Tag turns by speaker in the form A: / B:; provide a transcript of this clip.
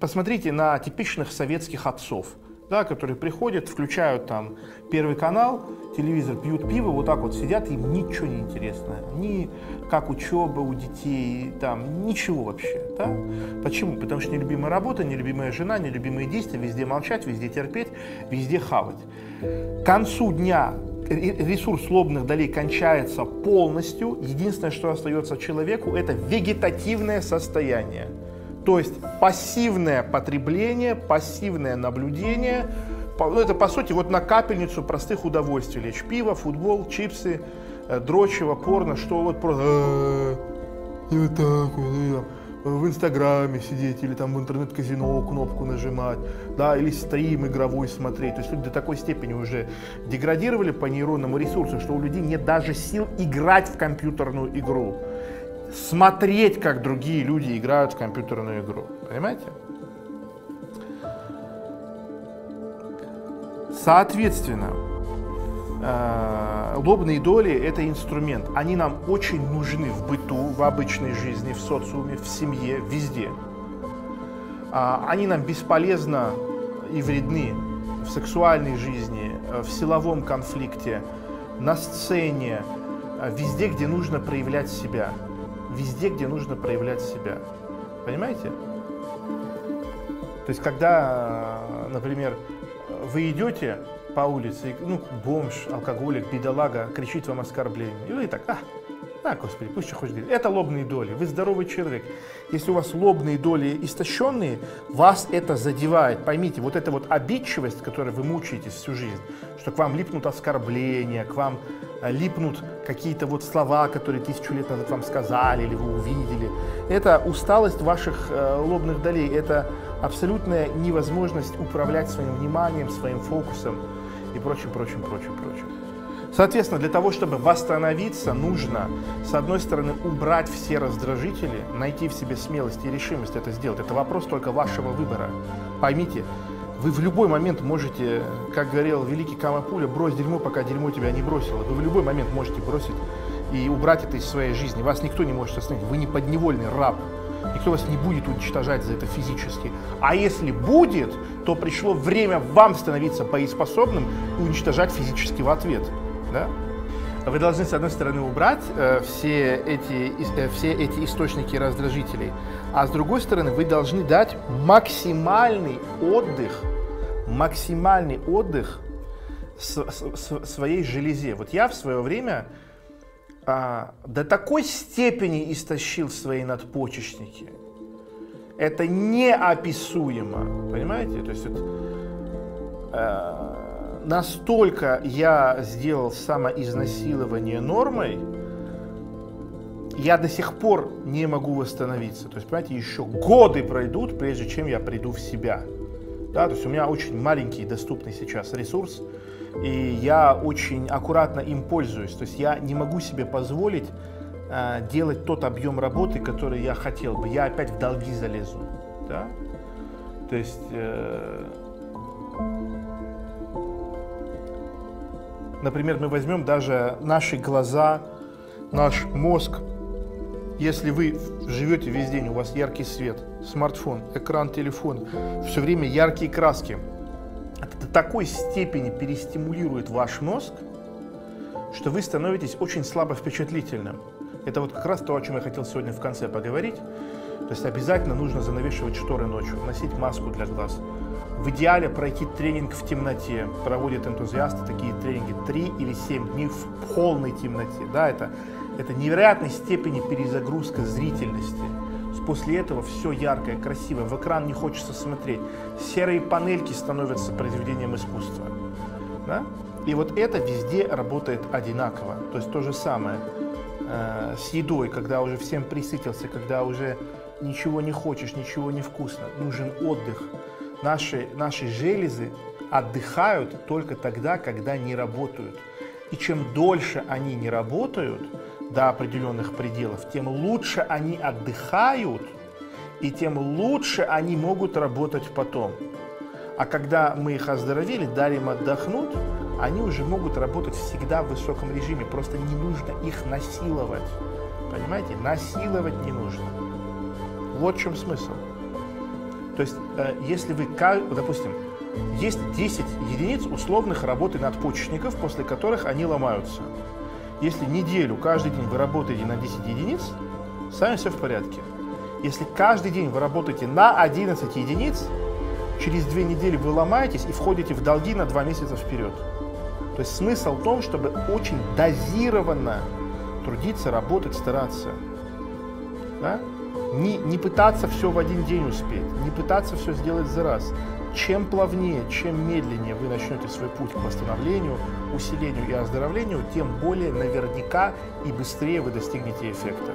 A: Посмотрите на типичных советских отцов, да, которые приходят, включают там первый канал, телевизор, пьют пиво, вот так вот сидят, им ничего не интересно. Ни как учеба у детей, там, ничего вообще. Да? Почему? Потому что нелюбимая работа, нелюбимая жена, нелюбимые действия, везде молчать, везде терпеть, везде хавать. К концу дня ресурс лобных долей кончается полностью. Единственное, что остается человеку, это вегетативное состояние. То есть пассивное потребление, пассивное наблюдение, ну, это по сути вот на капельницу простых удовольствий лечь. Пиво, футбол, чипсы, э, дрочево, порно, что вот просто... «Э, и вот так вот, в Инстаграме сидеть или там в интернет-казино кнопку нажимать, да, или стрим игровой смотреть. То есть люди до такой степени уже деградировали по нейронному ресурсу, что у людей нет даже сил играть в компьютерную игру смотреть, как другие люди играют в компьютерную игру. Понимаете? Соответственно, э, лобные доли – это инструмент. Они нам очень нужны в быту, в обычной жизни, в социуме, в семье, везде. А, они нам бесполезно и вредны в сексуальной жизни, э, в силовом конфликте, на сцене, э, везде, где нужно проявлять себя – везде, где нужно проявлять себя. Понимаете? То есть, когда, например, вы идете по улице, ну, бомж, алкоголик, бедолага кричит вам оскорбление, и вы так, а, а, Господи, пусть что хочет говорить. Это лобные доли. Вы здоровый человек. Если у вас лобные доли истощенные, вас это задевает. Поймите, вот эта вот обидчивость, которой вы мучаетесь всю жизнь, что к вам липнут оскорбления, к вам э, липнут какие-то вот слова, которые тысячу лет назад вам сказали или вы увидели. Это усталость ваших э, лобных долей, это абсолютная невозможность управлять своим вниманием, своим фокусом и прочим, прочим, прочим, прочим. Соответственно, для того, чтобы восстановиться, нужно, с одной стороны, убрать все раздражители, найти в себе смелость и решимость это сделать. Это вопрос только вашего выбора. Поймите, вы в любой момент можете, как говорил великий Камапуля, брось дерьмо, пока дерьмо тебя не бросило. Вы в любой момент можете бросить и убрать это из своей жизни. Вас никто не может остановить. Вы не подневольный раб. Никто вас не будет уничтожать за это физически. А если будет, то пришло время вам становиться боеспособным и уничтожать физически в ответ да? Вы должны, с одной стороны, убрать э, все, эти, э, все эти источники раздражителей, а с другой стороны, вы должны дать максимальный отдых, максимальный отдых с, с, своей железе. Вот я в свое время а, до такой степени истощил свои надпочечники. Это неописуемо, понимаете? То есть это, э, настолько я сделал самоизнасилование нормой, я до сих пор не могу восстановиться. То есть, понимаете, еще годы пройдут, прежде чем я приду в себя. Да, то есть у меня очень маленький доступный сейчас ресурс, и я очень аккуратно им пользуюсь. То есть я не могу себе позволить э, делать тот объем работы, который я хотел бы. Я опять в долги залезу. Да? То есть э, Например, мы возьмем даже наши глаза, наш мозг. Если вы живете весь день, у вас яркий свет, смартфон, экран телефона, все время яркие краски, это до такой степени перестимулирует ваш мозг, что вы становитесь очень слабо впечатлительным. Это вот как раз то, о чем я хотел сегодня в конце поговорить. То есть обязательно нужно занавешивать шторы ночью, носить маску для глаз, в идеале пройти тренинг в темноте. Проводят энтузиасты такие тренинги 3 или 7 дней в полной темноте. Да, это, это невероятной степени перезагрузка зрительности. После этого все яркое, красивое, в экран не хочется смотреть. Серые панельки становятся произведением искусства. Да? И вот это везде работает одинаково. То есть то же самое э, с едой, когда уже всем присытился, когда уже ничего не хочешь, ничего не вкусно, нужен отдых наши, наши железы отдыхают только тогда, когда не работают. И чем дольше они не работают до определенных пределов, тем лучше они отдыхают, и тем лучше они могут работать потом. А когда мы их оздоровили, дали им отдохнуть, они уже могут работать всегда в высоком режиме. Просто не нужно их насиловать. Понимаете? Насиловать не нужно. Вот в чем смысл. То есть, э, если вы, допустим, есть 10 единиц условных работы надпочечников, после которых они ломаются. Если неделю, каждый день вы работаете на 10 единиц, с вами все в порядке. Если каждый день вы работаете на 11 единиц, через две недели вы ломаетесь и входите в долги на два месяца вперед. То есть смысл в том, чтобы очень дозированно трудиться, работать, стараться. Да? Не, не пытаться все в один день успеть, не пытаться все сделать за раз. Чем плавнее, чем медленнее вы начнете свой путь к восстановлению, усилению и оздоровлению, тем более наверняка и быстрее вы достигнете эффекта.